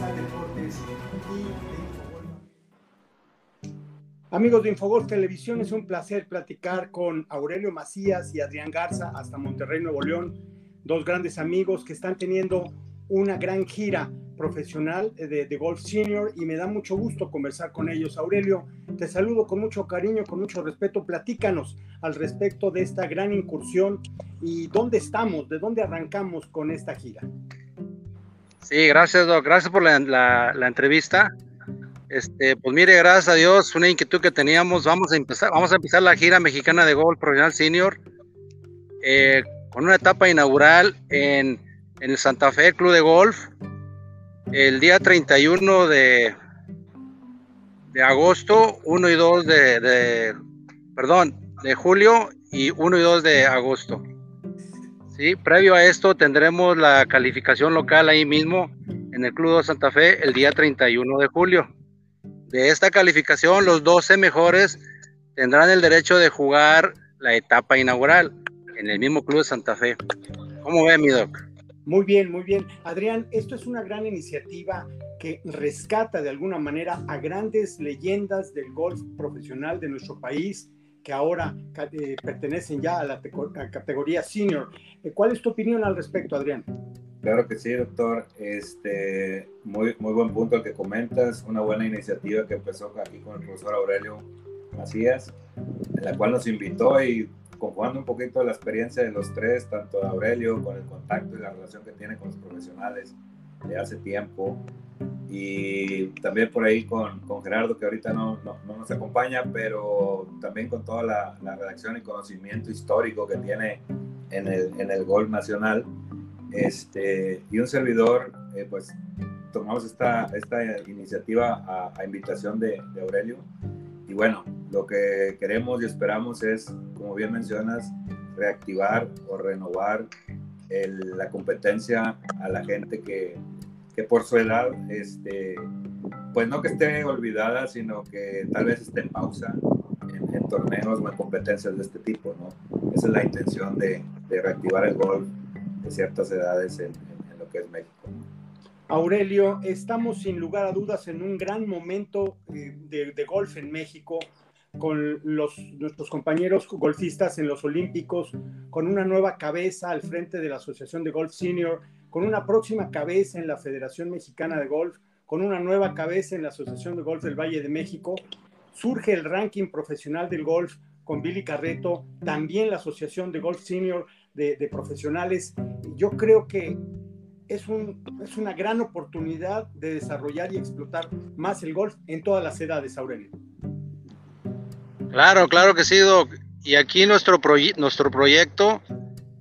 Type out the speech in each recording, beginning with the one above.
Y Amigos de Infogol Televisión, es un placer platicar con Aurelio Macías y Adrián Garza hasta Monterrey, Nuevo León, dos grandes amigos que están teniendo una gran gira profesional de, de, golf senior y me da mucho gusto conversar con ellos. Aurelio, te saludo con mucho cariño, con mucho respeto. Platícanos al respecto de esta gran incursión y dónde estamos, de dónde arrancamos con esta gira. Sí, gracias, Doc. Gracias por la, la, entrevista. Este, pues mire, gracias a Dios, una inquietud que teníamos, vamos a empezar, vamos a empezar la gira mexicana de golf profesional senior eh, con una etapa inaugural en, en el Santa Fe Club de Golf el día 31 de, de agosto, 1 y 2 de, de, perdón, de julio y 1 y 2 de agosto. Sí, previo a esto tendremos la calificación local ahí mismo en el Club de Santa Fe el día 31 de julio. De esta calificación, los 12 mejores tendrán el derecho de jugar la etapa inaugural en el mismo Club de Santa Fe. ¿Cómo ve, mi? Muy bien, muy bien. Adrián, esto es una gran iniciativa que rescata de alguna manera a grandes leyendas del golf profesional de nuestro país que ahora eh, pertenecen ya a la categoría senior. Eh, ¿Cuál es tu opinión al respecto, Adrián? Claro que sí, doctor. Este, muy, muy buen punto el que comentas. Una buena iniciativa que empezó aquí con el profesor Aurelio Macías, en la cual nos invitó y conjugando un poquito la experiencia de los tres, tanto de Aurelio con el contacto y la relación que tiene con los profesionales de hace tiempo, y también por ahí con, con Gerardo, que ahorita no, no, nos acompaña, pero también con toda la, la, redacción y conocimiento histórico que tiene en el, en el Golf Nacional. Este, y un servidor, eh, pues tomamos esta, esta iniciativa a, a invitación de, de Aurelio. Y bueno, lo que queremos y esperamos es, como bien mencionas, reactivar o renovar el, la competencia a la gente que, que, por su edad, este, pues no que esté olvidada, sino que tal vez esté en pausa en, torneos o en competencias de este tipo, ¿no? Esa es la intención de, de reactivar el golf de ciertas edades en, en lo que es México. Aurelio, estamos sin lugar a dudas en un gran momento eh, de, de golf en México con los, nuestros compañeros golfistas en los Olímpicos, con una nueva cabeza al frente de la Asociación de Golf Senior, con una próxima cabeza en la Federación Mexicana de Golf, con una nueva cabeza en la Asociación de Golf del Valle de México. Surge el ranking profesional del golf con Billy Carreto, también la Asociación de Golf Senior de, de profesionales. Yo creo que es, un, es una gran oportunidad de desarrollar y explotar más el golf en todas las edades, Aurelio. Claro, claro que sí, Doc. Y aquí nuestro, nuestro proyecto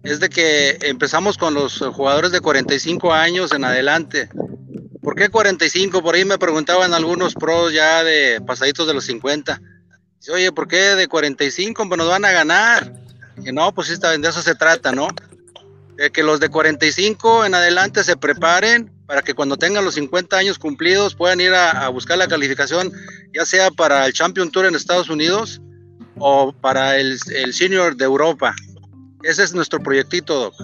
es de que empezamos con los jugadores de 45 años en adelante. ¿Por qué 45? Por ahí me preguntaban algunos pros ya de pasaditos de los 50. Dice, oye, ¿por qué de 45? Pues nos van a ganar. Y no, pues de eso se trata, ¿no? De que los de 45 en adelante se preparen para que cuando tengan los 50 años cumplidos puedan ir a, buscar la calificación, ya sea para el Champion Tour en Estados Unidos o para el, el Senior de Europa. Ese es nuestro proyectito, Doc.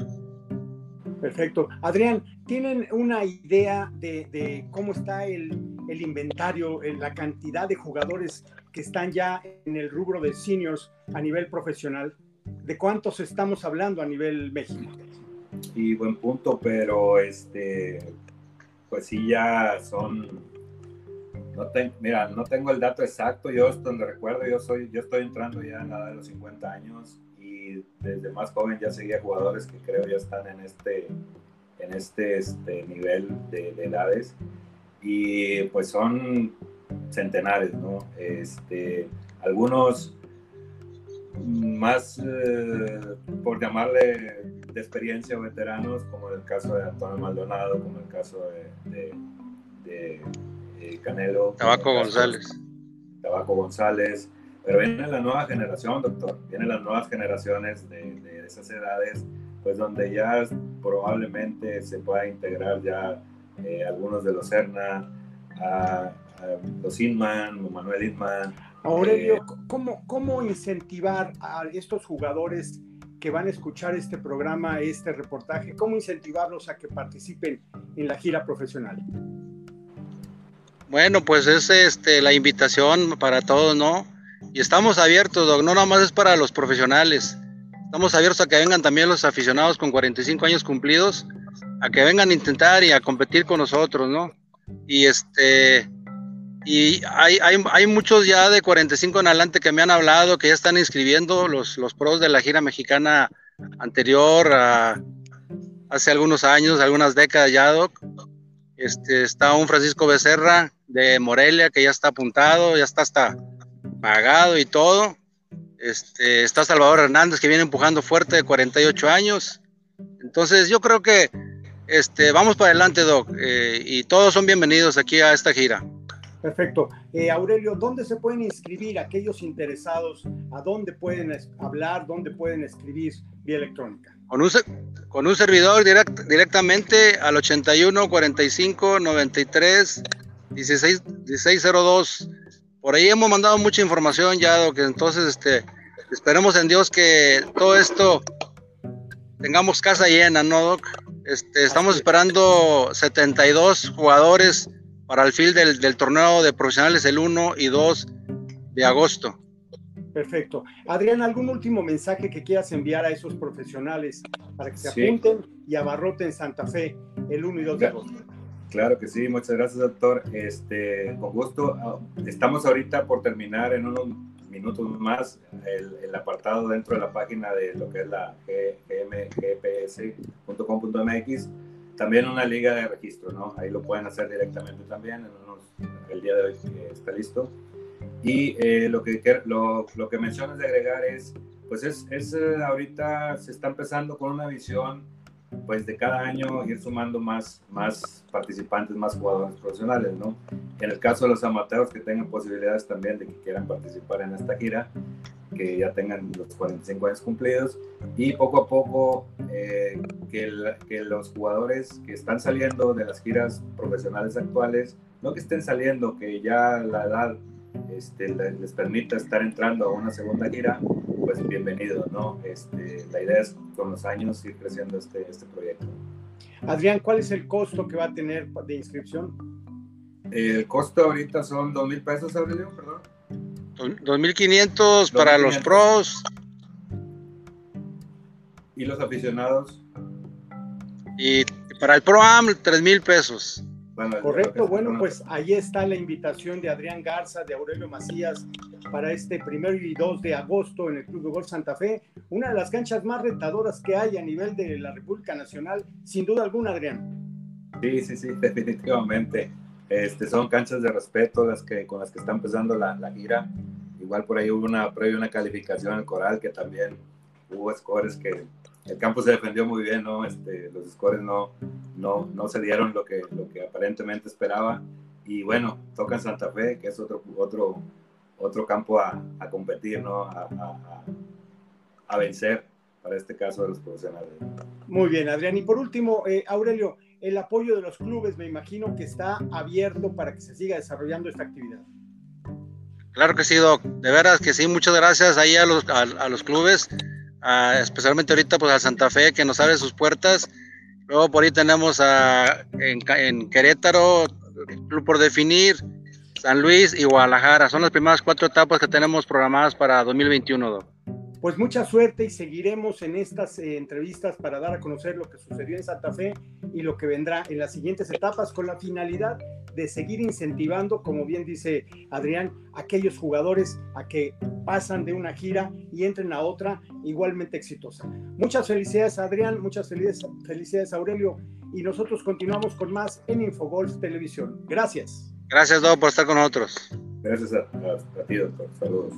Perfecto. Adrián, ¿tienen una idea de, cómo está el, el, inventario, la cantidad de jugadores que están ya en el rubro de seniors a nivel profesional? ¿De cuántos estamos hablando a nivel México? Y buen punto, pero este, pues sí ya son, no mira, no tengo el dato exacto, yo donde recuerdo, yo soy, yo estoy entrando ya en la edad de los 50 años y desde más joven ya seguía jugadores que creo ya están en este, en este, este nivel de, edades y pues son centenares, ¿no? Este, algunos más, eh, por llamarle de experiencia veteranos, como en el caso de Antonio Maldonado, como el caso de, de, eh, Canelo. Tabaco González. Tabaco González. Pero viene la nueva generación, doctor. Vienen las nuevas generaciones de, de, esas edades, pues donde ya probablemente se pueda integrar ya eh, algunos de los Serna, a, los Inman, Manuel Inman. Aurelio, eh, ¿cómo, ¿cómo incentivar a estos jugadores que van a escuchar este programa, este reportaje, cómo incentivarlos a que participen en la gira profesional? Bueno, pues es este, la invitación para todos, ¿no? Y estamos abiertos, Doc, no nada más es para los profesionales. Estamos abiertos a que vengan también los aficionados con 45 años cumplidos, a que vengan a intentar y a competir con nosotros, ¿no? Y este, y hay, hay, hay, muchos ya de 45 en adelante que me han hablado, que ya están inscribiendo los, los pros de la gira mexicana anterior, a, hace algunos años, algunas décadas ya, Doc. Este, está un Francisco Becerra de Morelia que ya está apuntado, ya está hasta pagado y todo. Este, está Salvador Hernández que viene empujando fuerte de 48 años. Entonces yo creo que este, vamos para adelante, Doc, eh, y todos son bienvenidos aquí a esta gira. Perfecto. Eh, Aurelio, ¿dónde se pueden inscribir aquellos interesados? ¿A dónde pueden hablar? ¿Dónde pueden escribir vía electrónica? Con un, con un servidor directamente al 81 45 93 16, 1602. Por ahí hemos mandado mucha información ya, que entonces este, esperemos en Dios que todo esto tengamos casa llena, ¿no, Doc? Este, estamos esperando 72 jugadores para el fin del, torneo de profesionales el 1 y 2 de agosto. Perfecto. Adrián, ¿algún último mensaje que quieras enviar a esos profesionales para que se apunten y abarroten Santa Fe el 1 y 2 de agosto? Claro que sí, muchas gracias, doctor. Este, con gusto. Estamos ahorita por terminar en unos minutos más el, el apartado dentro de la página de lo que es la gmgps.com.mx también una liga de registro, ¿no? Ahí lo pueden hacer directamente también, el día de hoy está listo. Y eh, lo, que, lo, lo, que mencionas de agregar es, pues es, es eh, ahorita se está empezando con una visión, pues de cada año ir sumando más, más participantes, más jugadores profesionales, ¿no? En el caso de los amateurs que tengan posibilidades también de que quieran participar en esta gira, que ya tengan los 45 años cumplidos y poco a poco eh, que, que, los jugadores que están saliendo de las giras profesionales actuales, no que estén saliendo, que ya la edad este, les permita estar entrando a una segunda gira, pues bienvenido, ¿no? Este, la idea es con los años ir creciendo este, este proyecto. Adrián, ¿cuál es el costo que va a tener de inscripción? El costo ahorita son dos mil pesos, Aurelio, perdón. 2500 para los pros. ¿Y los aficionados? Y para el Pro Am, 3000 pesos. Correcto, bueno, pues ahí está la invitación de Adrián Garza, de Aurelio Macías, para este primero y 2 de agosto en el Club de Golf Santa Fe, una de las canchas más retadoras que hay a nivel de la República Nacional, sin duda alguna, Adrián. Sí, sí, sí, definitivamente. Este, son canchas de respeto las que, con las que está empezando la, la gira. Igual por ahí hubo una previa una calificación en el Coral que también hubo scores que el campo se defendió muy bien, ¿no? Este, los scores no, no, no se dieron lo que, lo que aparentemente esperaba. Y bueno, toca en Santa Fe, que es otro, otro, otro campo a, a competir, ¿no? A, a, a, vencer para este caso de los profesionales. Muy bien, Adrián. Y por último, eh, Aurelio, el apoyo de los clubes, me imagino que está abierto para que se siga desarrollando esta actividad. Claro que sí, Doc. De veras que sí, muchas gracias ahí a los, a, los clubes, especialmente ahorita pues a Santa Fe que nos abre sus puertas. Luego por ahí tenemos a, en, en Querétaro, Club por Definir, San Luis y Guadalajara. Son las primeras cuatro etapas que tenemos programadas para 2021, Doc pues mucha suerte y seguiremos en estas eh, entrevistas para dar a conocer lo que sucedió en Santa Fe y lo que vendrá en las siguientes etapas con la finalidad de seguir incentivando, como bien dice Adrián, aquellos jugadores a que pasan de una gira y entren a otra igualmente exitosa. Muchas felicidades Adrián, muchas felicidades, felicidades Aurelio y nosotros continuamos con más en Infogolf Televisión. Gracias. Gracias, Doc, por estar con nosotros. Gracias a, a, a ti, doctor. Saludos.